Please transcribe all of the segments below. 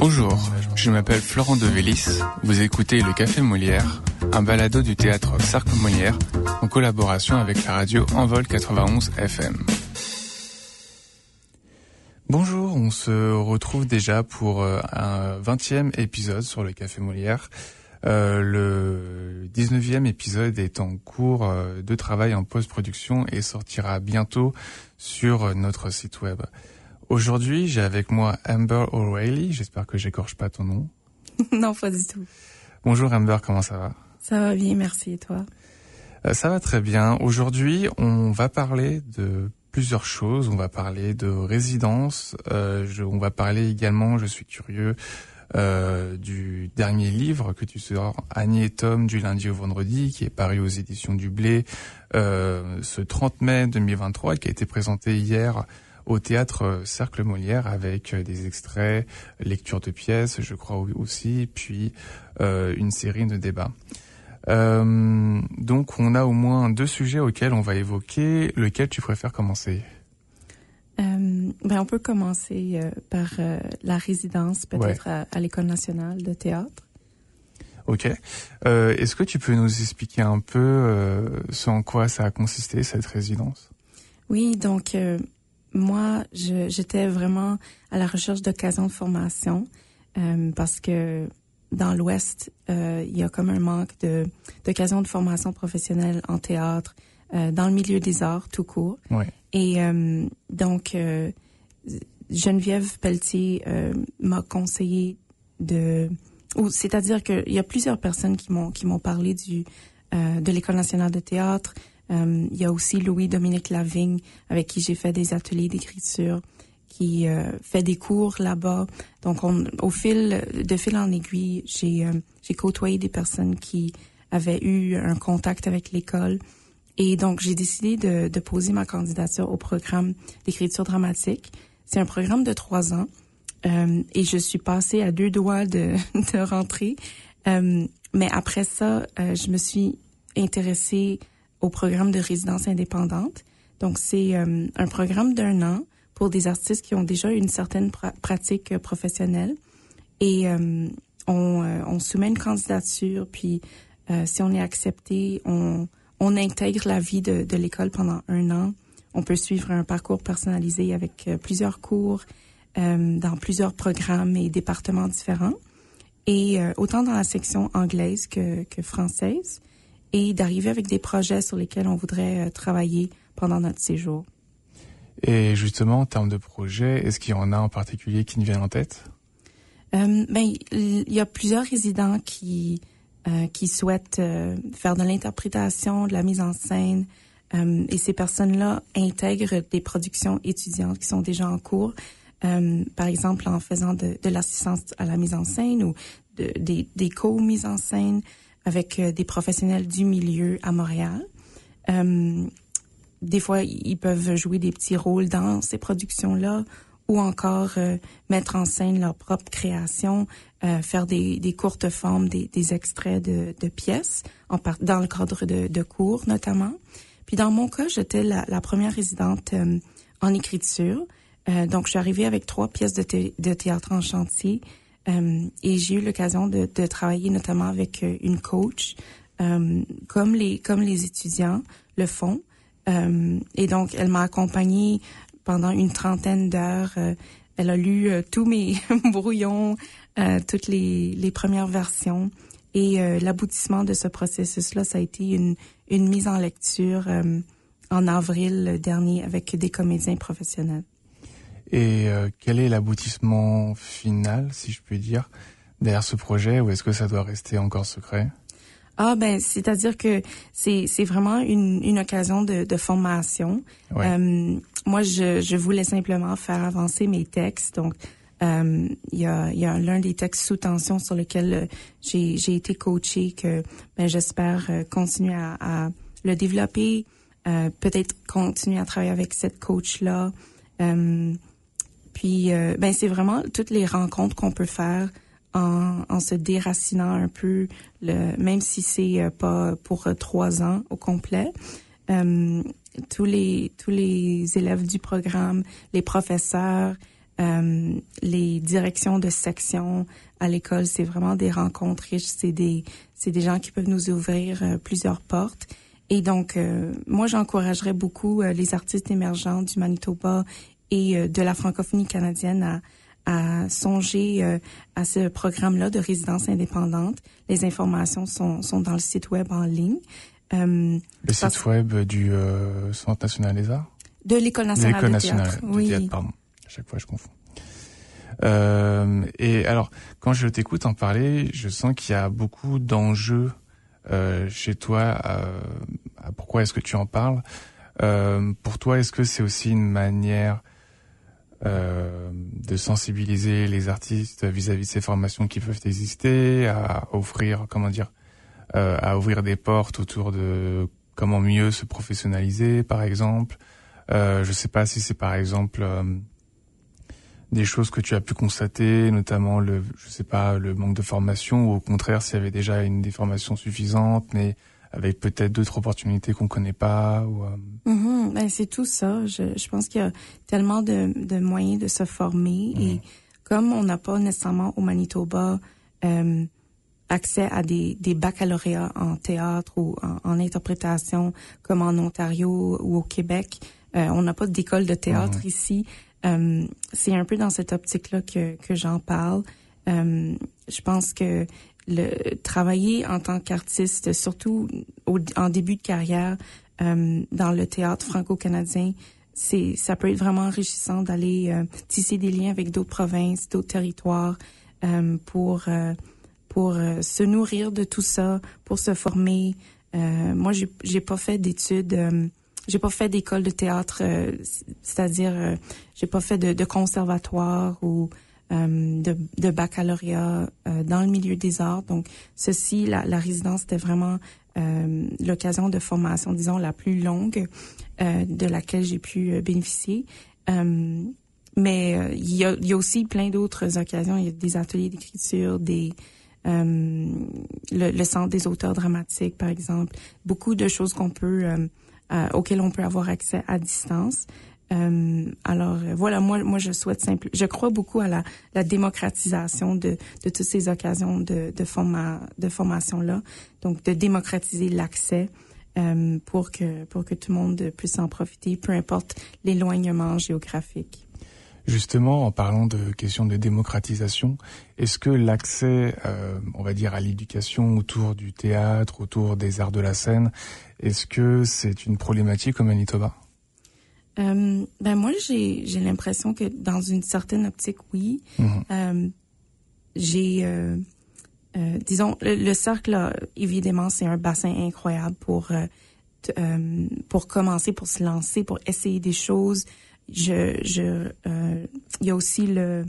Bonjour, je m'appelle Florent Devélis. Vous écoutez Le Café Molière, un balado du théâtre Cercle Molière en collaboration avec la radio Envol 91 FM. Bonjour, on se retrouve déjà pour euh, un 20e épisode sur le Café Molière. Euh, le 19e épisode est en cours euh, de travail en post-production et sortira bientôt sur notre site web. Aujourd'hui, j'ai avec moi Amber O'Reilly. J'espère que j'écorche pas ton nom. non, pas du tout. Bonjour Amber, comment ça va? Ça va bien, merci. Et toi? Euh, Ça va très bien. Aujourd'hui, on va parler de plusieurs choses. On va parler de résidence. Euh, je, on va parler également, je suis curieux, euh, du dernier livre que tu sors, Annie et Tom, du lundi au vendredi, qui est paru aux éditions du Blé euh, ce 30 mai 2023, qui a été présenté hier au théâtre Cercle Molière avec des extraits, lecture de pièces, je crois aussi, puis euh, une série de débats. Euh, donc on a au moins deux sujets auxquels on va évoquer. Lequel tu préfères commencer? Euh, ben on peut commencer euh, par euh, la résidence, peut-être ouais. à, à l'École nationale de théâtre. Ok. Euh, Est-ce que tu peux nous expliquer un peu euh, ce en quoi ça a consisté, cette résidence? Oui, donc euh, moi, j'étais vraiment à la recherche d'occasions de formation euh, parce que dans l'Ouest, euh, il y a comme un manque d'occasions de, de, formation professionnelle en théâtre, euh, dans le milieu des arts tout court. Ouais. Et euh, donc, euh, Geneviève Pelletier euh, m'a conseillé de... C'est-à-dire qu'il y a plusieurs personnes qui m'ont qui m'ont parlé du de l'École nationale de théâtre, euh, il y a aussi Louis-Dominique Lavigne, avec qui j'ai fait des ateliers d'écriture, qui euh, fait des cours là-bas. Donc, on, au fil de fil en aiguille, j'ai euh, j'ai côtoyé des personnes qui avaient eu un contact avec l'école. Et donc, j'ai décidé de, de poser ma candidature au programme d'écriture dramatique. C'est un programme de trois ans. Euh, et je suis passée à deux doigts de, de rentrer. mais après ça, je me suis intéressée au programme de résidence indépendante. Donc, c'est euh, un programme d'un an pour des artistes qui ont déjà une certaine pra pratique professionnelle. Et euh, on, euh, on, soumet une candidature, puis si on est accepté, on, on intègre la vie de, de l'école pendant un an. On peut suivre un parcours personnalisé avec plusieurs cours dans plusieurs programmes et départements différents. Et autant dans la section anglaise que, que française et d'arriver avec des projets sur lesquels on voudrait euh, travailler pendant notre séjour. Et justement, en termes de projets, est-ce qu'il y en a en particulier qui nous viennent en tête? Euh, Ben, il y a plusieurs résidents qui euh, qui souhaitent euh, faire de l'interprétation, de la mise en scène, euh, et ces personnes-là intègrent des productions étudiantes qui sont déjà en cours. par exemple, en faisant de, de l'assistance à la mise en scène ou de, des, des co-mises en scène avec euh, des professionnels du milieu à Montréal. Euh, des fois, ils peuvent jouer des petits rôles dans ces productions-là ou encore euh, mettre en scène leur propre création, euh, faire des, des, courtes formes, des, des extraits de, de, pièces, en part, dans le cadre de, de, cours notamment. Puis dans mon cas, j'étais la, la, première résidente euh, en écriture. donc, je suis arrivée avec trois pièces de, thé de théâtre en chantier euh, et j'ai eu l'occasion de, de, travailler notamment avec euh, une coach, euh, comme les comme les étudiants le font. et donc, elle m'a accompagnée pendant une trentaine d'heures. elle a lu tous mes brouillons, toutes les, les premières versions. Et l'aboutissement de ce processus-là, ça a été une, une mise en lecture en avril dernier avec des comédiens professionnels. Et euh, quel est l'aboutissement final, si je puis dire, derrière ce projet, ou est-ce que ça doit rester encore secret? Ah ben, c'est-à-dire que c'est c'est vraiment une, une occasion de, de formation. Ouais. Euh, moi, je, je voulais simplement faire avancer mes textes. Donc, euh, il y a, y a l'un des textes sous tension sur lequel j'ai j'ai été coachée que ben, j'espère euh, continuer à, à, le développer. Euh, peut-être continuer à travailler avec cette coach là. Puis, euh, ben c'est vraiment toutes les rencontres qu'on peut faire en, en, se déracinant un peu, le, même si c'est euh, pas pour euh, trois ans au complet. Tous les tous les élèves du programme, les professeurs, les directions de section à l'école, c'est vraiment des rencontres riches. C'est des, c'est des gens qui peuvent nous ouvrir plusieurs portes. Et donc, moi, j'encouragerais beaucoup les artistes émergents du Manitoba et de la francophonie canadienne à, à songer euh, à ce programme-là de résidence indépendante. Les informations sont, sont dans le site web en ligne. Euh, le site web du euh, Centre national des arts? De l'École nationale, de théâtre. oui. théâtre, pardon. À chaque fois, je confonds. Euh, et alors, quand je t'écoute en parler, je sens qu'il y a beaucoup d'enjeux euh, chez toi. Euh, pourquoi est-ce que tu en parles? Pour toi, est-ce que c'est aussi une manière euh, de sensibiliser les artistes vis-à-vis de ces formations qui peuvent exister, à offrir, comment dire, euh, à ouvrir des portes autour de comment mieux se professionnaliser, par exemple. Euh, je sais pas si c'est par exemple euh, des choses que tu as pu constater, notamment le, je sais pas, le manque de formation, ou au contraire s'il y avait déjà une déformation suffisante, mais avec peut-être d'autres opportunités qu'on connaît pas ou euh... mm-hmm. ben, c'est tout ça je, je pense qu'il y a tellement de, de moyens de se former mm-hmm. et comme on n'a pas nécessairement au Manitoba euh, accès à des, des baccalauréats en théâtre ou en, en, interprétation comme en Ontario ou au Québec euh, on n'a pas d'école de théâtre mm-hmm. ici euh, c'est un peu dans cette optique là que, que j'en parle euh, je pense que le travailler en tant qu'artiste, surtout en début de carrière euh, dans le théâtre franco-canadien, c'est ça peut être vraiment enrichissant d'aller euh, tisser des liens avec d'autres provinces, d'autres territoires euh, pour se nourrir de tout ça, pour se former. moi, j'ai j'ai pas fait d'études. j'ai pas fait d'école de théâtre, c'est-à-dire j'ai pas fait de, de conservatoire ou de, de, baccalauréat euh, dans le milieu des arts. Donc, ceci, la, la résidence était vraiment euh, l'occasion de formation, disons, la plus longue de laquelle j'ai pu bénéficier. mais il y, a, y a, aussi plein d'autres occasions. Il y a des ateliers d'écriture, des le, le, centre des auteurs dramatiques, par exemple. Beaucoup de choses qu'on peut auxquelles on peut avoir accès à distance. Euh, alors euh, voilà, moi, moi je souhaite simple, je crois beaucoup à la, la démocratisation de, de toutes ces occasions de, de, forma, de formation là, donc de démocratiser l'accès euh, pour que pour que tout le monde puisse en profiter, peu importe l'éloignement géographique. Justement, en parlant de questions de démocratisation, est-ce que l'accès, euh, on va dire, à l'éducation autour du théâtre, autour des arts de la scène, est-ce que c'est une problématique au Manitoba? Euh, ben moi, j'ai j'ai l'impression que dans une certaine optique, oui. Mm-hmm. Euh, j'ai, euh, disons, le, cercle, là, évidemment, c'est un bassin incroyable pour euh, pour commencer, pour se lancer, pour essayer des choses. Je, je, il y a aussi le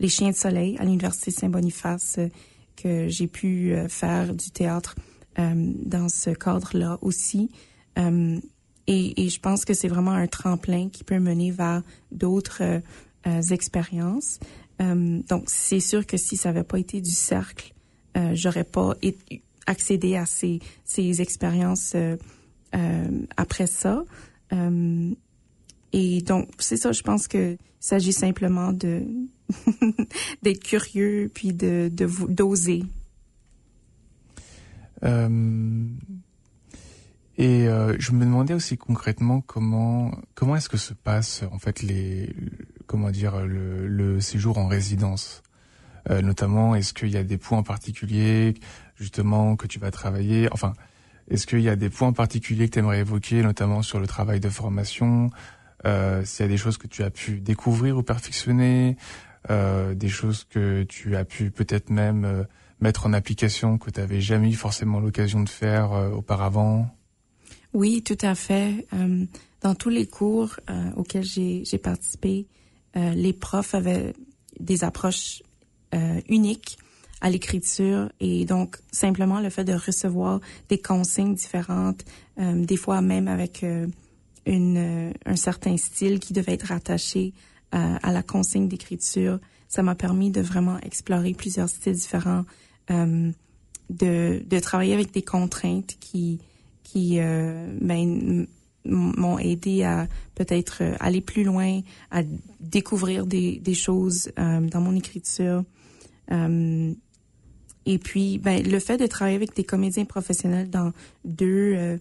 les Chiens de Soleil à l'université Saint-Boniface que j'ai pu faire du théâtre dans ce cadre-là aussi. Et, et je pense que c'est vraiment un tremplin qui peut mener vers d'autres euh, euh expériences. Euh, donc, c'est sûr que si ça n'avait pas été du cercle, euh, j'aurais pas accédé à ces, ces expériences euh, après ça. et donc, c'est ça, je pense que s'agit simplement de d'être curieux puis de d'oser. Euh, et euh, je me demandais aussi concrètement comment comment est-ce que se passe en fait les comment dire le, le séjour en résidence. Euh, notamment, est-ce qu'il y a des points particuliers justement que tu vas travailler? Enfin, est-ce qu'il y a des points particuliers que tu aimerais évoquer, notamment sur le travail de formation? Euh, S'il y a des choses que tu as pu découvrir ou perfectionner, euh, des choses que tu as pu peut-être même euh, mettre en application que tu n'avais jamais eu forcément l'occasion de faire euh, auparavant? Oui, tout à fait. Euh, dans tous les cours euh, auxquels j'ai participé, euh, les profs avaient des approches euh, uniques à l'écriture et donc simplement le fait de recevoir des consignes différentes, des fois même avec une, un certain style qui devait être attaché à la consigne d'écriture, ça m'a permis de vraiment explorer plusieurs styles différents, de, de travailler avec des contraintes qui qui euh, ben, m'ont aidé à peut-être aller plus loin, à découvrir des, des choses dans mon écriture. et puis, ben, le fait de travailler avec des comédiens professionnels dans deux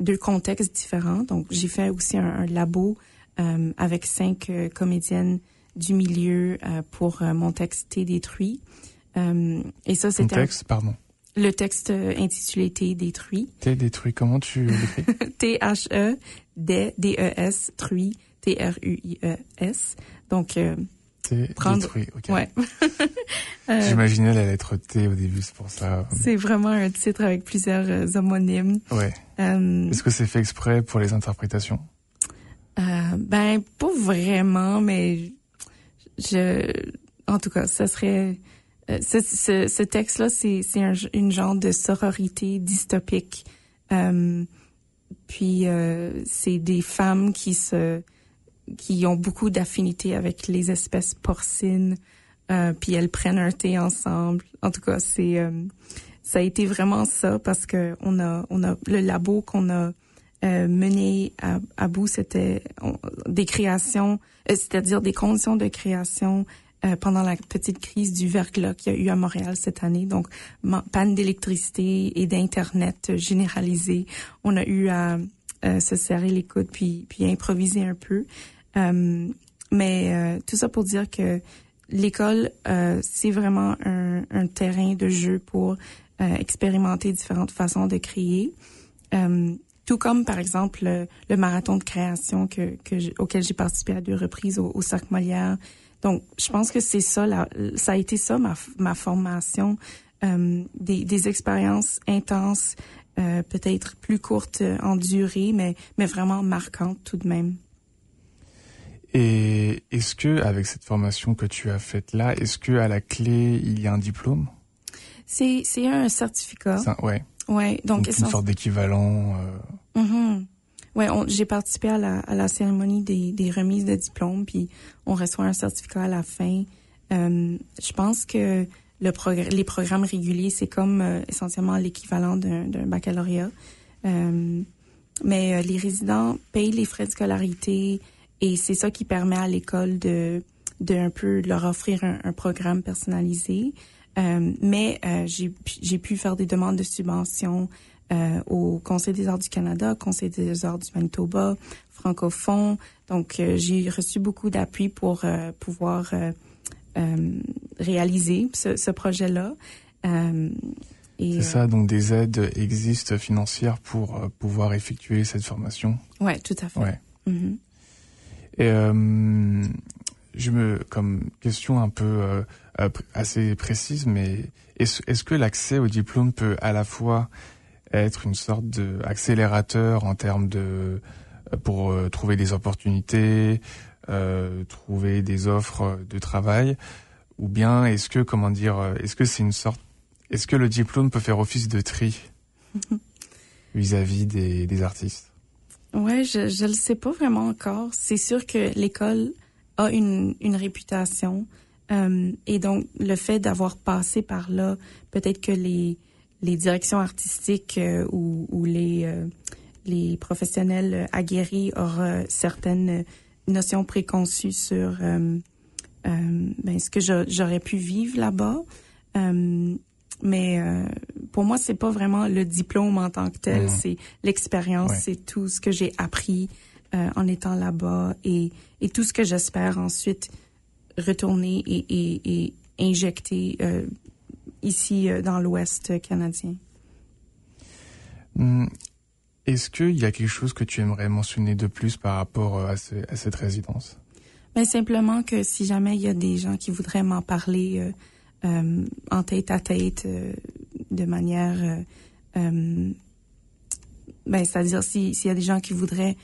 deux contextes différents. Donc, j'ai fait aussi un, un labo euh, avec cinq euh, comédiennes du milieu euh, pour mon texte T détruit. et ça, c'était... texte, pardon. Le texte intitulé T détruit. T détruit, comment tu l'écris T-H-E, D-D-E-S, truit, T-R-U-I-E-S. Donc, T prendre... détruit, ok. Ouais. J'imaginais la lettre T au début, c'est pour ça. C'est vraiment un titre avec plusieurs homonymes. Ouais. Est-ce que c'est fait exprès pour les interprétations? Euh, ben, pas vraiment, mais je, en tout cas, ça serait, euh, ce, ce, ce texte-là, c'est, un, une genre de sororité dystopique. Euh, puis euh, c'est des femmes qui se, qui ont beaucoup d'affinité avec les espèces porcines. Euh, puis elles prennent un thé ensemble. En tout cas, c'est, ça a été vraiment ça parce que on a, on a le labo qu'on a mené à, à bout, c'était des créations, c'est-à-dire des conditions de création euh, pendant la petite crise du verglas qu'il y a eu à Montréal cette année. Donc, panne d'électricité et d'internet généralisée. On a eu à se serrer les coudes puis puis improviser un peu. mais tout ça pour dire que l'école, c'est vraiment un, un, terrain de jeu pour expérimenter différentes façons de créer. Euh, tout comme par exemple le, marathon de création que, que auquel j'ai participé à deux reprises au, au Cercle Molière. Donc, je pense que c'est ça, la, ça a été ça ma, ma formation, euh, des, des expériences intenses, euh, peut-être plus courtes en durée, mais mais vraiment marquantes tout de même. Et est-ce que avec cette formation que tu as faite là, est-ce que à la clé il y a un diplôme? C'est c'est un certificat. Ça, ouais. Ouais, donc, une sorte d'équivalent. Euh... Mm Ouais, j'ai participé à la, à la cérémonie des, des remises de diplômes, puis on reçoit un certificat à la fin. Euh, je pense que le les programmes réguliers, c'est comme euh, essentiellement l'équivalent d'un baccalauréat. Euh, mais euh, les résidents payent les frais de scolarité et c'est ça qui permet à l'école de, de un peu leur offrir un, un programme personnalisé. Euh, mais euh, j'ai pu faire des demandes de subventions euh, au Conseil des arts du Canada, Conseil des arts du Manitoba, francophone. Donc, j'ai reçu beaucoup d'appui pour pouvoir réaliser ce, ce projet-là. C'est ça, donc des aides existent financières pour pouvoir effectuer cette formation. Ouais, tout à fait. Ouais. Mm-hmm. Et je me, comme question un peu euh, assez précise, mais est-ce est que l'accès au diplôme peut à la fois être une sorte de accélérateur en termes de euh, pour euh, trouver des opportunités, euh, trouver des offres de travail, ou bien est-ce que comment dire, est-ce que c'est une sorte, est-ce que le diplôme peut faire office de tri vis-à-vis des, des artistes? Ouais, je je le sais pas vraiment encore. C'est sûr que l'école a une une réputation. Euh, et donc, le fait d'avoir passé par là, peut-être que les, les directions artistiques euh, ou, ou, les, euh, les professionnels aguerris auront certaines notions préconçues sur ben, ce que j'aurais pu vivre là-bas. mais pour moi, c'est pas vraiment le diplôme en tant que tel, c'est l'expérience, c'est tout ce que j'ai appris en étant là-bas et, et tout ce que j'espère ensuite retourner et, et, et injecter euh, ici euh, dans l'Ouest canadien. Hmm. Est-ce qu'il y a quelque chose que tu aimerais mentionner de plus par rapport euh, à, ce, à cette résidence? Ben, simplement que si jamais il y a des gens qui voudraient m'en parler euh, euh, en tête à tête, euh, de manière, ben, c'est-à-dire s'il y a des gens qui voudraient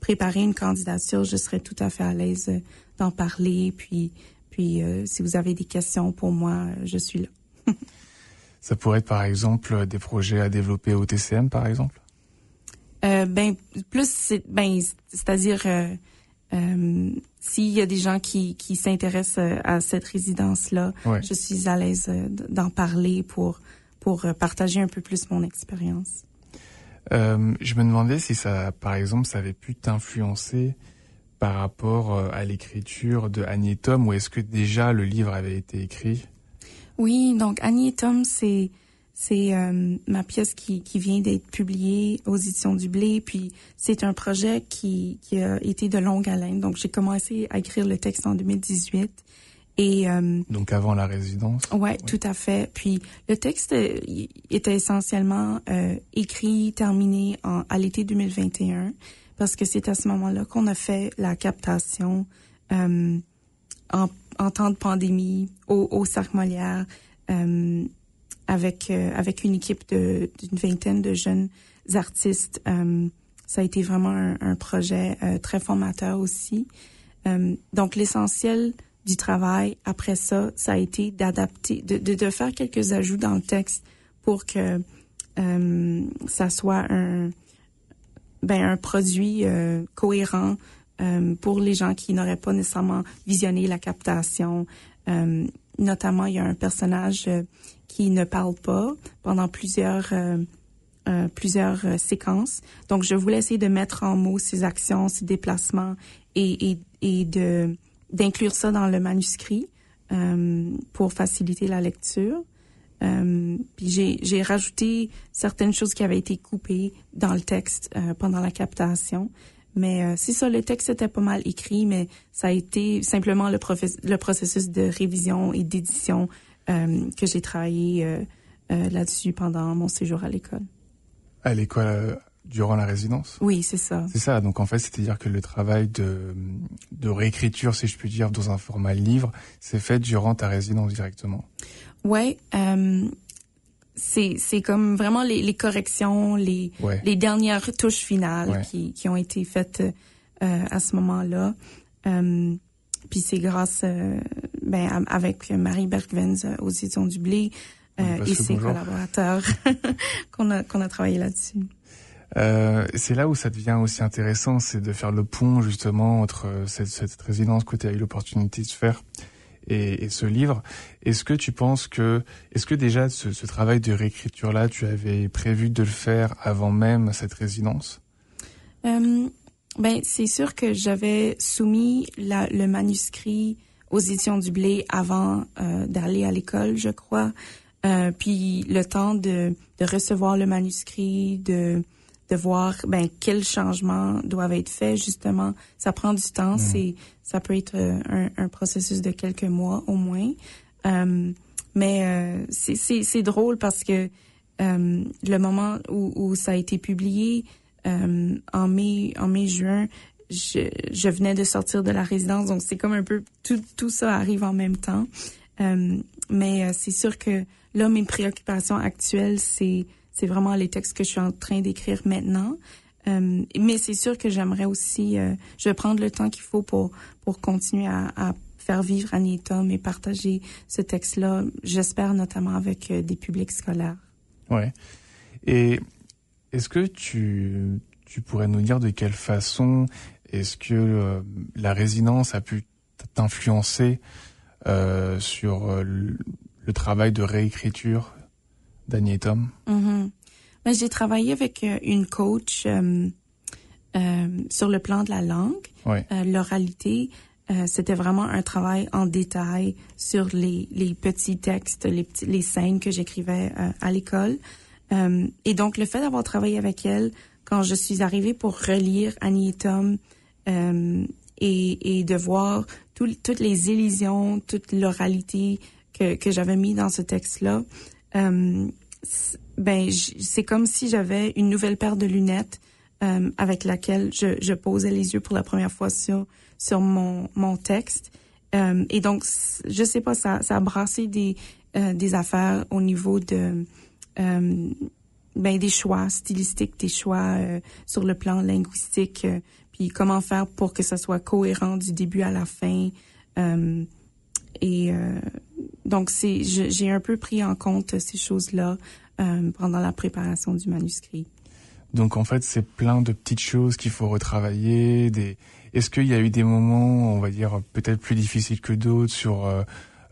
préparer une candidature, je serais tout à fait à l'aise d'en parler. Puis, puis euh, si vous avez des questions pour moi, je suis là. Ça pourrait être par exemple des projets à développer au TCM, par exemple? Euh, ben plus c'est ben c'est-à-dire euh, euh, s'il y a des gens qui, qui s'intéressent euh, à cette résidence là, je suis à l'aise d'en parler pour pour partager un peu plus mon expérience. Euh, je me demandais si ça, par exemple, ça avait pu t'influencer par rapport euh, à l'écriture de Annie et Tom, ou est-ce que déjà le livre avait été écrit? Oui, donc Annie et Tom, c'est c'est euh, ma pièce qui, qui vient d'être publiée aux éditions du Blé, puis c'est un projet qui, qui a été de longue haleine. Donc j'ai commencé à écrire le texte en 2018 et euh, donc avant la résidence? Ouais, tout à fait. Puis le texte était essentiellement euh, écrit, terminé en, à l'été 2021 parce que c'est à ce moment-là qu'on a fait la captation euh, en, temps de pandémie au, au Cercle Molière. Euh, avec euh, avec une équipe d'une vingtaine de jeunes artistes. Ça a été vraiment un, projet très formateur aussi. donc l'essentiel du travail après ça, ça a été d'adapter, de, de, faire quelques ajouts dans le texte pour que ça soit un ben un produit cohérent pour les gens qui n'auraient pas nécessairement visionné la captation. notamment, il y a un personnage qui ne parle pas pendant plusieurs euh, euh, plusieurs euh, séquences. Donc, je voulais essayer de mettre en mots ces actions, ces déplacements et, et, et de d'inclure ça dans le manuscrit euh, pour faciliter la lecture. Euh, puis j'ai, rajouté certaines choses qui avaient été coupées dans le texte euh, pendant la captation. Mais c'est ça, le texte était pas mal écrit, mais ça a été simplement le, le processus de révision et d'édition euh, que j'ai travaillé euh, euh, là-dessus pendant mon séjour à l'école. À l'école durant la résidence? Oui, c'est ça. C'est ça. Donc en fait, c'est-à-dire que le travail de, de réécriture, si je puis dire, dans un format livre, c'est fait durant ta résidence directement. Ouais. Euh, c'est c'est comme vraiment les, les corrections, les ouais. les dernières touches finales ouais. qui qui ont été faites euh, à ce moment-là. Euh, puis c'est grâce, euh, ben, avec Marie Bergvens euh, aux éditions du Blé euh, et ses bonjour. collaborateurs qu'on a qu'on a travaillé là-dessus. Euh, c'est là où ça devient aussi intéressant, c'est de faire le pont justement entre cette, cette résidence que tu as eu l'opportunité de faire et, ce livre. Est-ce que tu penses que, est-ce que déjà ce, travail de réécriture là, tu avais prévu de le faire avant même cette résidence? Euh, Ben c'est sûr que j'avais soumis le manuscrit aux éditions du Blé avant euh, d'aller à l'école, je crois. Euh, puis le temps de recevoir le manuscrit, de de voir ben quels changements doivent être faits. Justement ça prend du temps. Mmh. c'est ça peut être un, un, processus de quelques mois au moins. Euh, mais euh, c'est c'est drôle parce que euh, le moment où, où ça a été publié euh, en mai en mai juin je, je venais de sortir de la résidence. Donc c'est comme un peu tout tout ça arrive en même temps. Euh, mais c'est sûr que là mes préoccupations actuelles c'est c'est vraiment les textes que je suis en train d'écrire maintenant. Euh, mais c'est sûr que j'aimerais aussi, euh, je vais prendre le temps qu'il faut pour pour continuer à, faire vivre Annie et partager ce texte-là. J'espère notamment avec euh, des publics scolaires. Ouais. Et est-ce que tu tu pourrais nous dire de quelle façon est-ce que la résidence a pu t'influencer sur le travail de réécriture Dany et Tom? Mm -hmm. J'ai travaillé avec euh, une coach euh, euh, sur le plan de la langue, l'oralité. C'était vraiment un travail en détail sur les, les petits textes, les, petits, les scènes que j'écrivais à l'école. et donc, le fait d'avoir travaillé avec elle, quand je suis arrivée pour relire Annie et Tom, et, et de voir tout, toutes les illusions, toute l'oralité que, que j'avais mis dans ce texte-là, euh, ben c'est comme si j'avais une nouvelle paire de lunettes euh, avec laquelle je, je, posais les yeux pour la première fois sur sur mon mon texte. Euh, et donc je sais pas ça ça a brassé des euh, des affaires au niveau de euh, ben des choix stylistiques des choix euh, sur le plan linguistique puis comment faire pour que ça soit cohérent du début à la fin et donc c'est j'ai un peu pris en compte ces choses-là euh, pendant la préparation du manuscrit. Donc en fait, c'est plein de petites choses qu'il faut retravailler. Des... Est-ce qu'il y a eu des moments, on va dire peut-être plus difficiles que d'autres sur euh,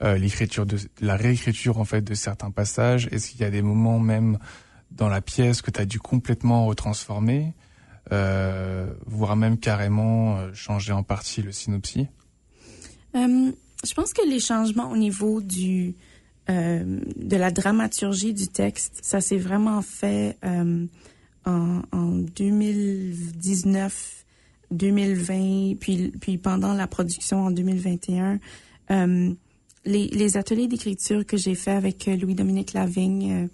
euh, l'écriture de la réécriture en fait de certains passages? Est-ce qu'il y a des moments même dans la pièce que tu as dû complètement retransformer, voire même carrément changer en partie le synopsis? Je pense que les changements au niveau du euh, de la dramaturgie du texte, ça s'est vraiment fait euh, en, en 2019, 2020, puis puis pendant la production en 2021. Euh, les, les ateliers d'écriture que j'ai fait avec Louis-Dominique Lavigne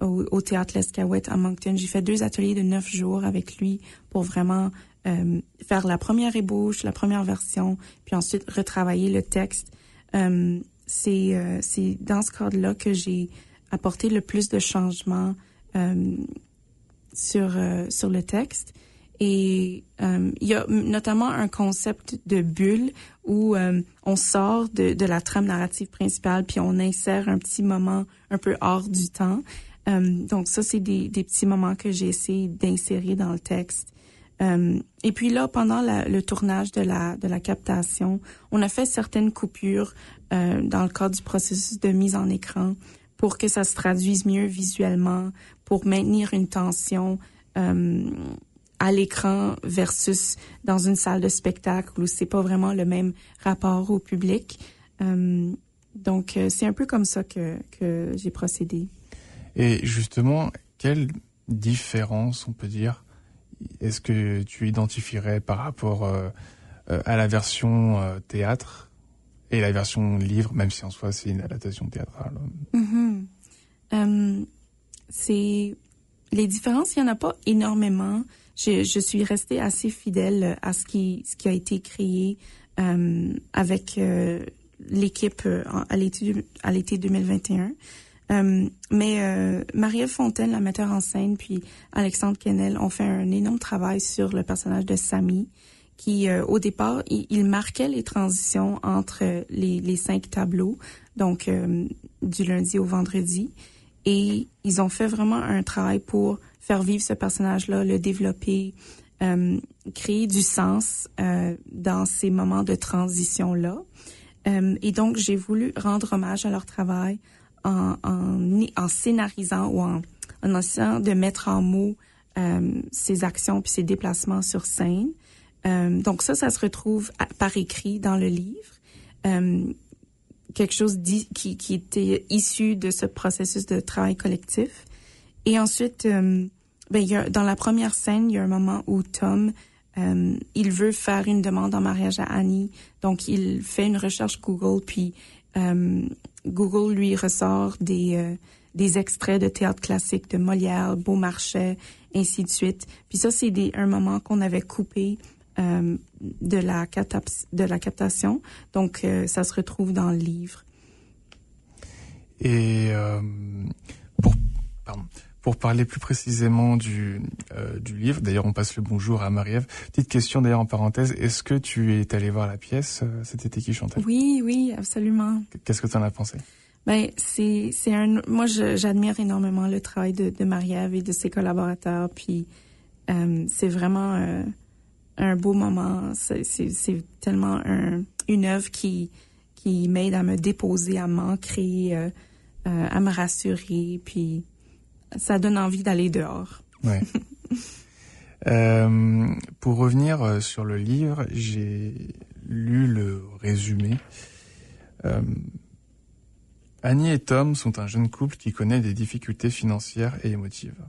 au, au, théâtre L'Escaouette à Moncton. J'ai fait deux ateliers de neuf jours avec lui pour vraiment euh, faire la première ébauche, la première version, puis ensuite retravailler le texte. Euh, c'est euh, c'est dans ce cadre-là que j'ai apporté le plus de changements sur sur le texte. Et il y a notamment un concept de bulle où on sort de, de la trame narrative principale puis on insère un petit moment un peu hors du temps. Donc ça, c'est des, des, petits moments que j'ai essayé d'insérer dans le texte. Euh, et puis là, pendant le tournage de la, de la captation, on a fait certaines coupures euh, dans le cadre du processus de mise en écran pour que ça se traduise mieux visuellement, pour maintenir une tension euh, à l'écran versus dans une salle de spectacle où c'est pas vraiment le même rapport au public. Donc c'est un peu comme ça que, que j'ai procédé. Et justement, quelle différence, on peut dire, est-ce que tu identifierais par rapport euh, euh, à la version euh, théâtre et la version livre, même si en soi c'est une adaptation théâtrale? Mm -hmm. C'est les différences, il y en a pas énormément. Je, je suis restée assez fidèle à ce qui ce qui a été créé avec l'équipe à l'été à l'été 2021. Euh, mais euh, Marie-Ève Fontaine, la metteur en scène, puis Alexandre Kennel ont fait un énorme travail sur le personnage de Samy, qui euh, au départ, il, il, marquait les transitions entre les, les cinq tableaux, donc euh, du lundi au vendredi. Et ils ont fait vraiment un travail pour faire vivre ce personnage-là, le développer, euh, créer du sens dans ces moments de transition-là. et donc, j'ai voulu rendre hommage à leur travail en, scénarisant ou en, essayant de mettre en mots euh, ses actions puis ses déplacements sur scène. Euh, donc ça, ça se retrouve par écrit dans le livre. Euh, quelque chose qui, était issu de ce processus de travail collectif. Et ensuite, ben, dans la première scène, il y a un moment où Tom, il veut faire une demande en mariage à Annie. Donc, il fait une recherche Google, puis Google lui ressort des euh, des extraits de théâtre classique de Molière, Beaumarchais, ainsi de suite. Puis ça, c'est un moment qu'on avait coupé euh, de la captation. Donc, euh, ça se retrouve dans le livre. Et euh, pour pardon, pour parler plus précisément du, euh, du livre, d'ailleurs on passe le bonjour à Marie-Ève. Petite question d'ailleurs en parenthèse, est-ce que tu es allé voir la pièce euh, cet été qui chantait? Oui, oui, absolument. Qu'est-ce que tu en as pensé? Ben c'est c'est un moi j'admire énormément le travail de, de Marie-Ève et de ses collaborateurs. Puis euh, c'est vraiment euh, un beau moment. C'est c'est tellement un une œuvre qui qui m'aide à me déposer à m'ancrer euh, euh, à me rassurer. Puis ça donne envie d'aller dehors. Ouais. euh, pour revenir euh, sur le livre, j'ai lu le résumé. Euh, Annie et Tom sont un jeune couple qui connaît des difficultés financières et émotives.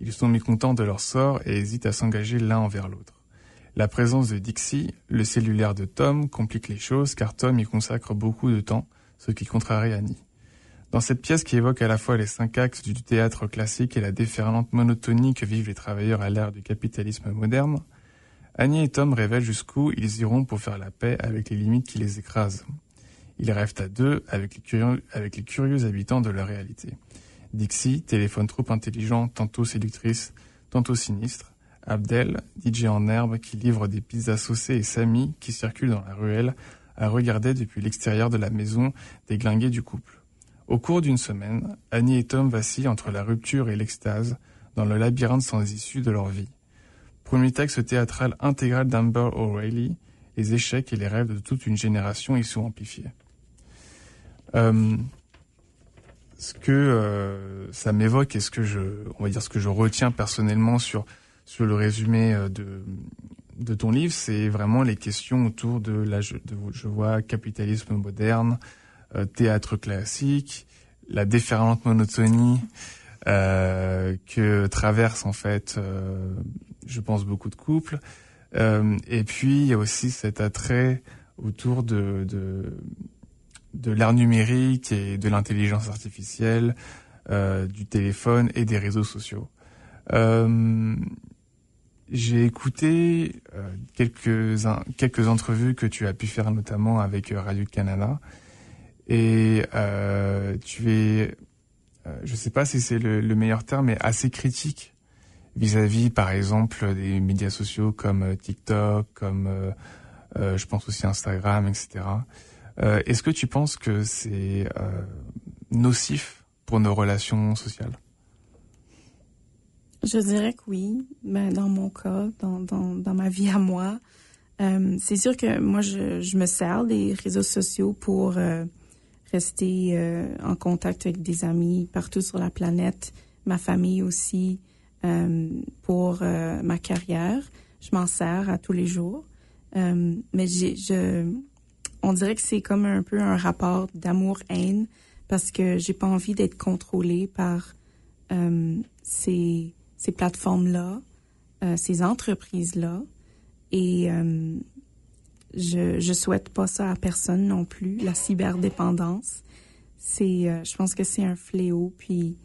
Ils sont mécontents de leur sort et hésitent à s'engager l'un envers l'autre. La présence de Dixie, le cellulaire de Tom, complique les choses car Tom y consacre beaucoup de temps, ce qui contrarie Annie. Dans cette pièce qui évoque à la fois les cinq axes du théâtre classique et la déferlante monotonie que vivent les travailleurs à l'ère du capitalisme moderne, Annie et Tom révèlent jusqu'où ils iront pour faire la paix avec les limites qui les écrasent. Ils rêvent à deux avec les curieux, habitants de leur réalité. Dixie, téléphone trop intelligent, tantôt séductrice, tantôt sinistre. Abdel, DJ en herbe qui livre des pizzas saucées et Samy qui circule dans la ruelle à regarder depuis l'extérieur de la maison des glingués du couple. Au cours d'une semaine, Annie et Tom vacillent entre la rupture et l'extase dans le labyrinthe sans issue de leur vie. Premier texte théâtral intégral d'Amber O'Reilly, les échecs et les rêves de toute une génération y sont amplifiés. Euh, ce que ça m'évoque et ce que je, retiens personnellement sur le résumé de de ton livre, c'est vraiment les questions autour de la, je, je vois capitalisme moderne, théâtre classique, la déferlante monotonie euh, que traverse en fait, euh, je pense beaucoup de couples. Euh, et puis il y a aussi cet attrait autour de de, l'art numérique et de l'intelligence artificielle, euh, du téléphone et des réseaux sociaux. Euh, j'ai écouté euh, quelques quelques entrevues que tu as pu faire notamment avec Radio Canada et euh, tu es, euh, je sais pas si c'est le, le, meilleur terme, mais assez critique vis-à-vis, par exemple, des médias sociaux comme euh, TikTok, comme euh, je pense aussi Instagram, etc. Est-ce que tu penses que c'est nocif pour nos relations sociales? Je dirais que oui. Ben, dans mon cas, dans, dans, dans ma vie à moi, c'est sûr que moi, je, je, me sers des réseaux sociaux pour rester euh, en contact avec des amis partout sur la planète, ma famille aussi, euh, pour euh, ma carrière. Je m'en sers à tous les jours. Mais j'ai, je, on dirait que c'est comme un peu un rapport d'amour-haine parce que j'ai pas envie d'être contrôlée par ces, ces plateformes-là, ces entreprises-là. Et je, je souhaite pas ça à personne non plus. La cyberdépendance, c'est, euh, je pense que c'est un fléau. Puis,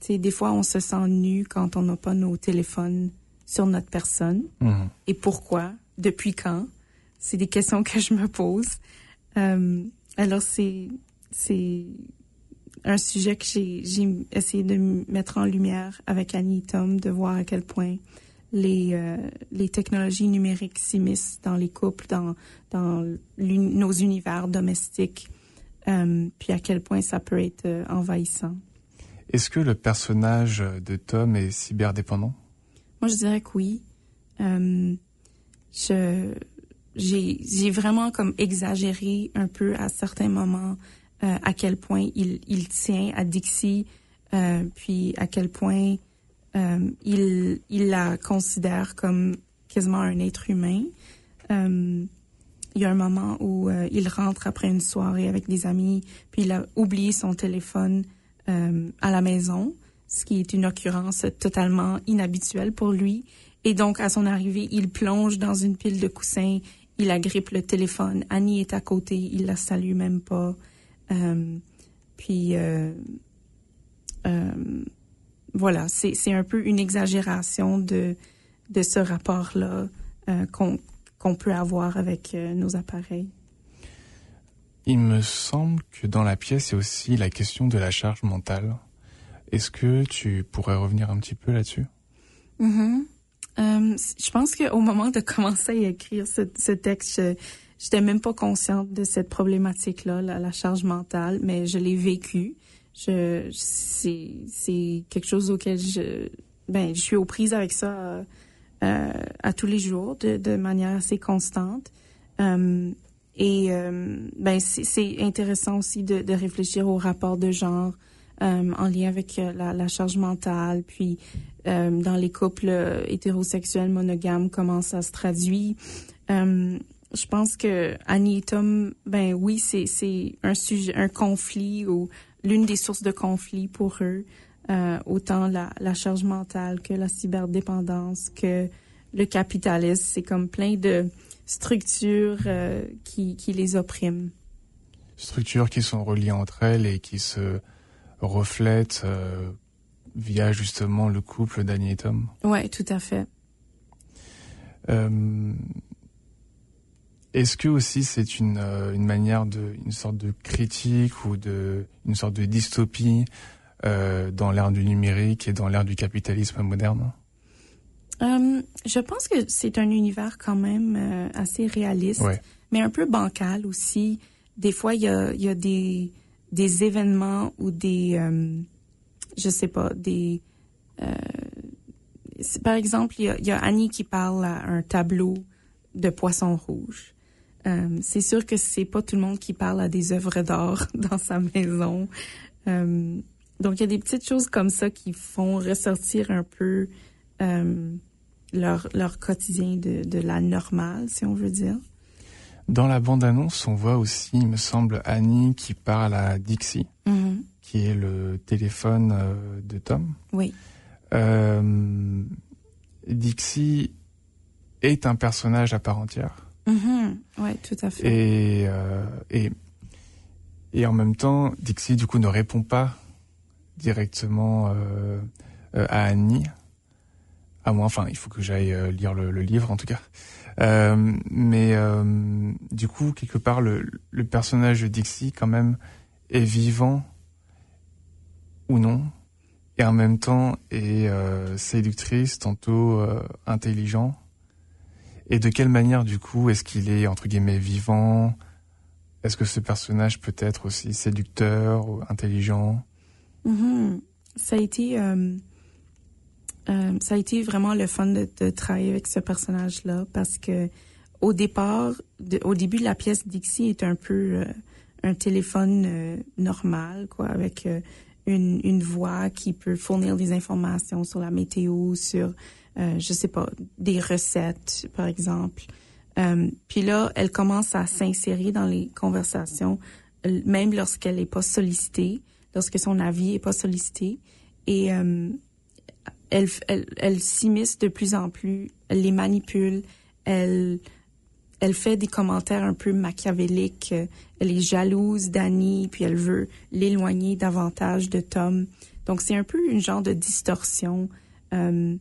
tu sais, des fois, on se sent nu quand on n'a pas nos téléphones sur notre personne. Mmh. Et pourquoi? Depuis quand? C'est des questions que je me pose. Euh, alors, c'est, c'est un sujet que j'ai, j'ai essayé de mettre en lumière avec Annie et Tom, de voir à quel point les, euh, les technologies numériques s'immiscent dans les couples, dans, dans nos univers domestiques, euh, puis à quel point ça peut être euh, envahissant. Est-ce que le personnage de Tom est cyberdépendant? Moi, je dirais que oui. Euh, je, j'ai, j'ai vraiment comme exagéré un peu à certains moments à quel point il, il tient à Dixie, puis à quel point euh, il, il la considère comme quasiment un être humain. Euh, il y a un moment où euh, il rentre après une soirée avec des amis, puis il a oublié son téléphone à la maison, ce qui est une occurrence totalement inhabituelle pour lui. Et donc, à son arrivée, il plonge dans une pile de coussins, il agrippe le téléphone. Annie est à côté, il la salue même pas. Puis, voilà, c'est un peu une exagération de, de ce rapport-là euh, qu'on peut avoir avec euh, nos appareils. Il me semble que dans la pièce, il y a aussi la question de la charge mentale. Est-ce que tu pourrais revenir un petit peu là-dessus? Mm -hmm. euh, je pense qu'au moment de commencer à écrire ce, ce texte, je n'étais même pas consciente de cette problématique-là, la, la, charge mentale, mais je l'ai vécue je c'est c'est quelque chose auquel je ben je suis aux prises avec ça euh, à tous les jours de, de manière assez constante. Euh, et euh, ben c'est intéressant aussi de, de, réfléchir au rapport de genre euh, en lien avec la, la charge mentale. Puis dans les couples hétérosexuels monogames comment ça se traduit. Je pense que Annie et Tom ben oui c'est c'est un sujet un conflit ou l'une des sources de conflit pour eux, euh, autant la, la, charge mentale que la cyberdépendance, que le capitalisme. C'est comme plein de structures euh, qui, qui les oppriment. Structures qui sont reliées entre elles et qui se reflètent euh, via justement le couple d'Annie et Tom. Oui, tout à fait. Est-ce que aussi c'est une, euh, une manière de une sorte de critique ou de une sorte de dystopie euh, dans l'ère du numérique et dans l'ère du capitalisme moderne? Euh, Je pense que c'est un univers quand même euh, assez réaliste, ouais. mais un peu bancal aussi. Des fois, il y a, y a des, des événements ou des, je sais pas, des... Par exemple, il y a, y a Annie qui parle à un tableau de poisson rouge. Euh, c'est sûr que c'est pas tout le monde qui parle à des œuvres d'art dans sa maison. Euh, donc, il y a des petites choses comme ça qui font ressortir un peu euh, leur, leur quotidien de, de la normale, si on veut dire. Dans la bande-annonce, on voit aussi, il me semble, Annie qui parle à Dixie, Mhm. qui est le téléphone de Tom. Oui. Dixie est un personnage à part entière. Mhm. Oui, tout à fait. Et, euh, et, et en même temps, Dixie, du coup, ne répond pas directement euh, euh, à Annie. À moi, enfin, il faut que j'aille lire le, livre, en tout cas. Mais du coup, quelque part, le, le personnage de Dixie, quand même, est vivant ou non, et en même temps est séductrice, tantôt intelligent. Et de quelle manière, du coup, est-ce qu'il est, entre guillemets, vivant? Est-ce que ce personnage peut être aussi séducteur ou intelligent? Mhm. Ça a été, euh, euh, ça a été vraiment le fun de, travailler avec ce personnage-là parce que au départ, au début la pièce, Dixie est un peu euh, un téléphone normal, quoi, avec une, une voix qui peut fournir des informations sur la météo, sur, euh, je sais pas, des recettes, par exemple. Euh, puis là, elle commence à s'insérer dans les conversations, euh, même lorsqu'elle n'est pas sollicitée, lorsque son avis est pas sollicité. Et euh, elle, elle, elle s'immisce de plus en plus, elle les manipule, elle, elle fait des commentaires un peu machiavéliques, elle est jalouse d'Annie, puis elle veut l'éloigner davantage de Tom. Donc c'est un peu une genre de distorsion euh,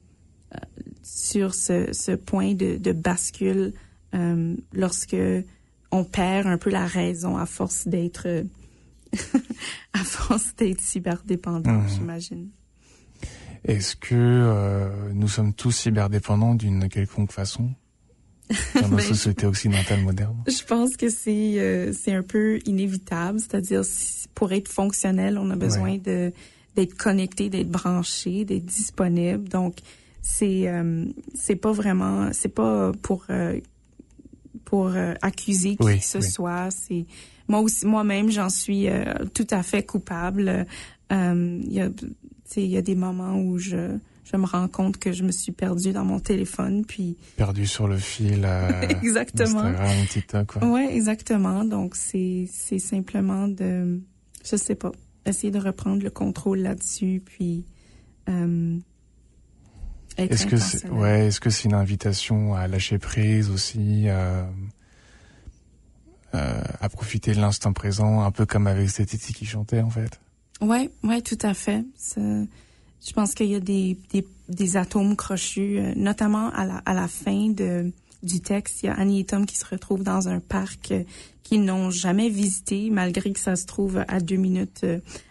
sur ce, ce point de, de bascule euh, lorsque on perd un peu la raison à force d'être à force d'être cyberdépendant, Mhm. j'imagine. Est-ce que euh, nous sommes tous cyberdépendants d'une quelconque façon dans nos Ben, sociétés occidentales modernes? Je pense que c'est euh, c'est un peu inévitable, c'est-à-dire si- pour être fonctionnel, on a besoin Ouais. de d'être connecté, d'être branché, d'être disponible. Donc c'est euh, c'est pas vraiment c'est pas pour euh, pour euh, accuser qui Oui, que ce oui. soit, c'est moi aussi moi-même j'en suis euh, tout à fait coupable. Euh, Il y a tu sais, il y a des moments où je je me rends compte que je me suis perdue dans mon téléphone puis Perdu sur le fil euh, Exactement. Instagram, TikTok, quoi. Ouais, exactement. Donc c'est c'est simplement de je sais pas, essayer de reprendre le contrôle là-dessus puis euh, Est-ce que c'est ouais, est-ce que c'est une invitation à lâcher prise aussi, euh, euh, à profiter de l'instant présent, un peu comme avec cette Titi qui chantait en fait? Ouais, ouais, tout à fait. Je pense qu'il y a des, des, des atomes crochus, euh, notamment à la, à la fin de, du texte. Il y a Annie et Tom qui se retrouvent dans un parc qu'ils n'ont jamais visité, malgré que ça se trouve à deux minutes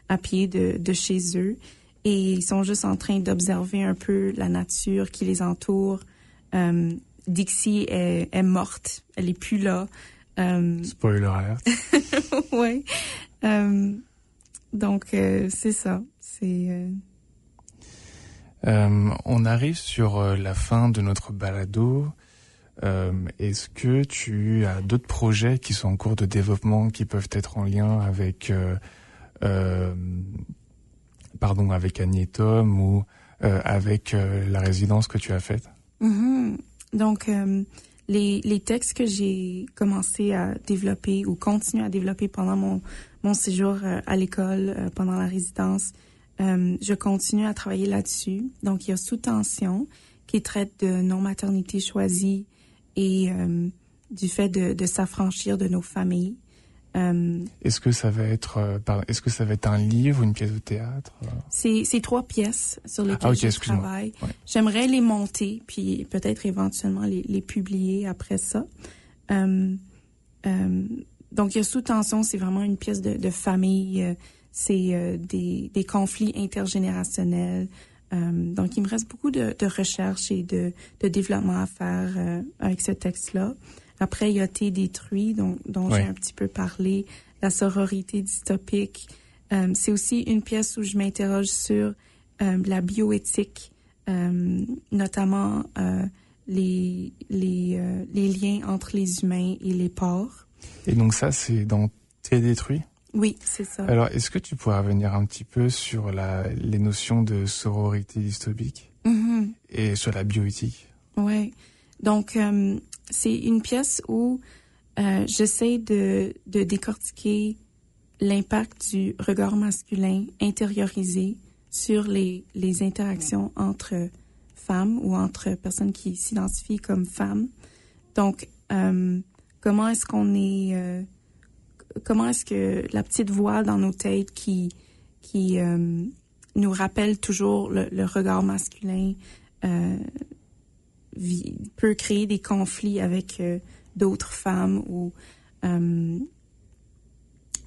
à pied de, de chez eux. Et ils sont juste en train d'observer un peu la nature qui les entoure. Euh, Dixie est, est morte, elle est plus là. Euh, Spoiler alert. ouais. Euh, donc c'est ça. C'est on arrive sur la fin de notre balado. Est-ce que tu as d'autres projets qui sont en cours de développement, qui peuvent être en lien avec, pardon, avec Annie Tom ou euh, avec euh, la résidence que tu as faite? Mhm. donc euh, les les textes que j'ai commencé à développer ou continuer à développer pendant mon mon séjour à l'école pendant la résidence, je continue à travailler là-dessus. Donc il y a sous tension qui traite de non maternité choisie et du fait de, de s'affranchir de nos familles. Euh, Est-ce que ça va être, euh, est-ce que ça va être un livre ou une pièce de théâtre C'est c'est trois pièces sur lesquelles Ah, ok, je travaille. Ouais. J'aimerais les monter, puis peut-être éventuellement les, les publier après ça. Euh, euh, donc, il y a sous tension, c'est vraiment une pièce de, de famille. euh, C'est euh, des, des conflits intergénérationnels. Euh, donc, il me reste beaucoup de, de recherche et de, de développement à faire euh, avec ce texte-là. Après, il y a Thé détruit, dont, j'ai un petit peu parlé, la sororité dystopique. Euh, c'est aussi une pièce où je m'interroge sur euh, la bioéthique, euh, notamment les, les, les liens entre les humains et les porcs. Et donc ça, c'est dans T'es détruit? Oui, c'est ça. Alors, est-ce que tu pourrais revenir un petit peu sur la, les notions de sororité dystopique? Mhm. et sur la bioéthique? Ouais. Donc, c'est une pièce où euh, j'essaie de, de décortiquer l'impact du regard masculin intériorisé sur les, les interactions entre femmes ou entre personnes qui s'identifient comme femmes. Donc, euh, comment est-ce qu'on est... euh, comment est-ce que la petite voix dans nos têtes qui, qui euh, nous rappelle toujours le, le regard masculin euh, peut créer des conflits avec euh, d'autres femmes ou euh,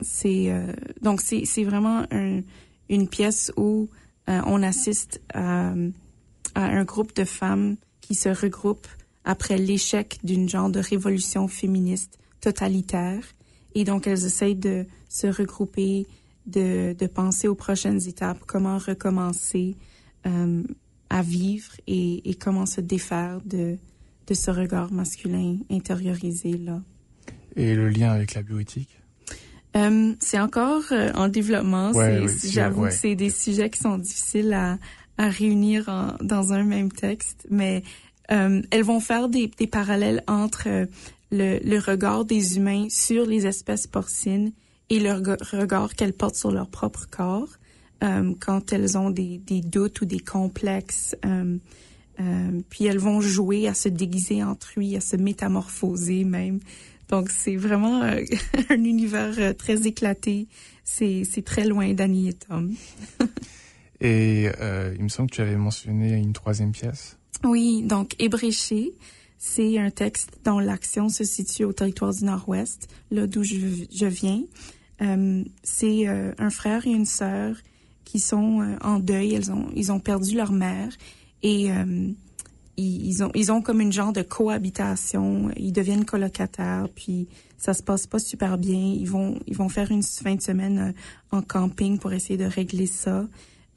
c'est euh, donc c'est vraiment un- une pièce où euh, on assiste à, un groupe de femmes qui se regroupent après l'échec d'une genre de révolution féministe totalitaire. Et donc elles essayent de se regrouper de, de penser aux prochaines étapes comment recommencer à vivre et, et comment se défaire de, de ce regard masculin intériorisé là. et le lien avec la bioéthique? Euh, c'est encore euh, en développement. Ouais, oui, J'avoue ouais. que c'est des sujets qui sont difficiles à, à réunir en- dans un même texte, mais euh, elles vont faire des, des parallèles entre euh, le, le regard des humains sur les espèces porcines et le rega- regard qu'elles portent sur leur propre corps quand elles ont des, des doutes ou des complexes. euh, euh, puis elles vont jouer à se déguiser en truie, à se métamorphoser même. Donc c'est vraiment euh, un univers euh, très éclaté. C'est c'est très loin d'Annie et Tom. Et euh, il me semble que tu avais mentionné une troisième pièce. Oui, donc Ébréché, c'est un texte dont l'action se situe au territoire du Nord-Ouest, là d'où je, je viens. Euh, c'est euh, un frère et une sœur qui sont euh, en deuil. Ils ont, ils ont perdu leur mère et euh, ils, ils ont, ils ont comme une genre de cohabitation. Ils deviennent colocataires, puis ça se passe pas super bien. Ils vont, ils vont faire une fin de semaine euh, en camping pour essayer de régler ça.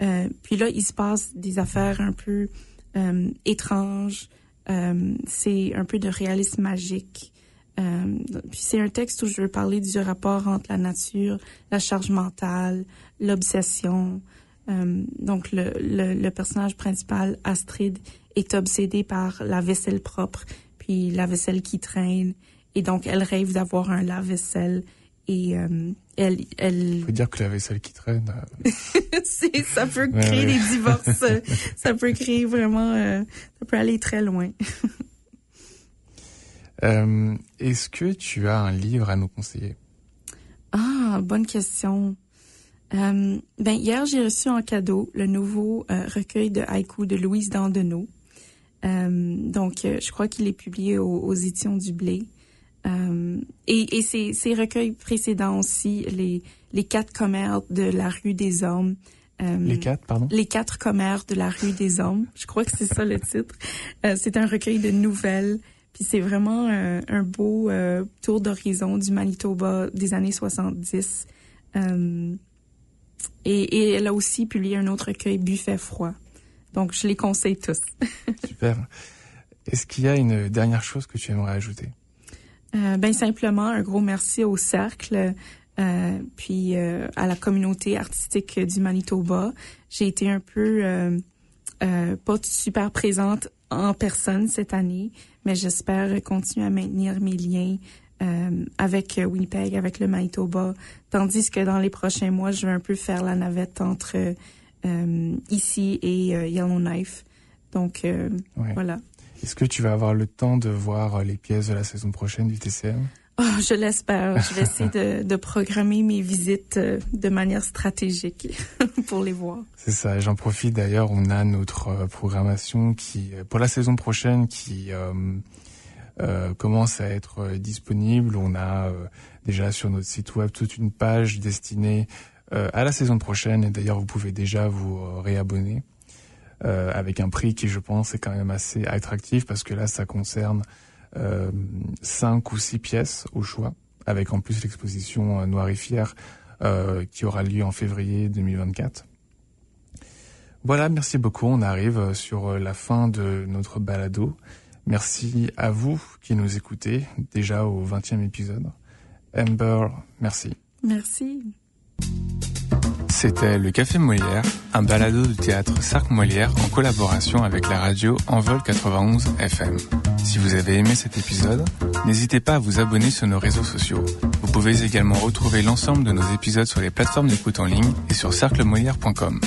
Euh, puis là, il se passe des affaires un peu euh, étranges. Euh, c'est un peu de réalisme magique. Euh, puis c'est un texte où je veux parler du rapport entre la nature, la charge mentale, l'obsession. Euh, donc le, le, le personnage principal, Astrid, est obsédée par la vaisselle propre, puis la vaisselle qui traîne. Et donc elle rêve d'avoir un lave-vaisselle. Et euh, elle, elle faut dire que la vaisselle qui traîne. euh, ça peut créer des divorces ça peut créer vraiment euh, ça peut aller très loin euh, Est-ce que tu as un livre à nous conseiller? Ah bonne question Euh, ben hier j'ai reçu en cadeau le nouveau euh, recueil de haïku de Louise Dandonneau Euh, donc euh, je crois qu'il est publié aux, aux éditions du Blé Euh, et, et ses, ses recueils précédents aussi les les quatre commères de la rue des hommes Euh, Les quatre, pardon? Les quatre commères de la rue des hommes. Je crois que c'est ça le titre. Euh, c'est un recueil de nouvelles. Puis c'est vraiment euh, un beau euh, tour d'horizon du Manitoba des années 70. Euh, et, et elle a aussi publié un autre recueil, Buffet froid. Donc je les conseille tous. Super. Est-ce qu'il y a une dernière chose que tu aimerais ajouter? Euh, ben simplement un gros merci au cercle, euh, puis euh, à la communauté artistique du Manitoba. J'ai été un peu euh, euh, pas super présente en personne cette année, mais j'espère continuer à maintenir mes liens euh, avec Winnipeg, avec le Manitoba, tandis que dans les prochains mois, je vais un peu faire la navette entre euh, ici et euh, Yellowknife. Donc Ouais. voilà. Est-ce que tu vas avoir le temps de voir les pièces de la saison prochaine du TCM Oh, je l'espère. Je vais essayer de, programmer mes visites euh, de manière stratégique pour les voir. C'est ça. J'en profite d'ailleurs. On a notre euh, programmation qui, euh, pour la saison prochaine, qui commence à être disponible. On a déjà sur notre site web toute une page destinée à la saison prochaine. Et d'ailleurs, vous pouvez déjà vous réabonner avec un prix qui, je pense, est quand même assez attractif parce que là, ça concerne cinq ou six pièces au choix, avec en plus l'exposition euh, Noir et Fier euh, qui aura lieu en février 2024. Voilà, merci beaucoup. On arrive euh, sur euh, la fin de notre balado. Merci à vous qui nous écoutez déjà au 20e épisode. Amber, merci. Merci. C'était le Café Molière, un balado de théâtre Sarc Molière en collaboration avec la radio Envol 91 FM. Si vous avez aimé cet épisode, n'hésitez pas à vous abonner sur nos réseaux sociaux. Vous pouvez également retrouver l'ensemble de nos épisodes sur les plateformes d'écoute en ligne et sur cerclemolière.com.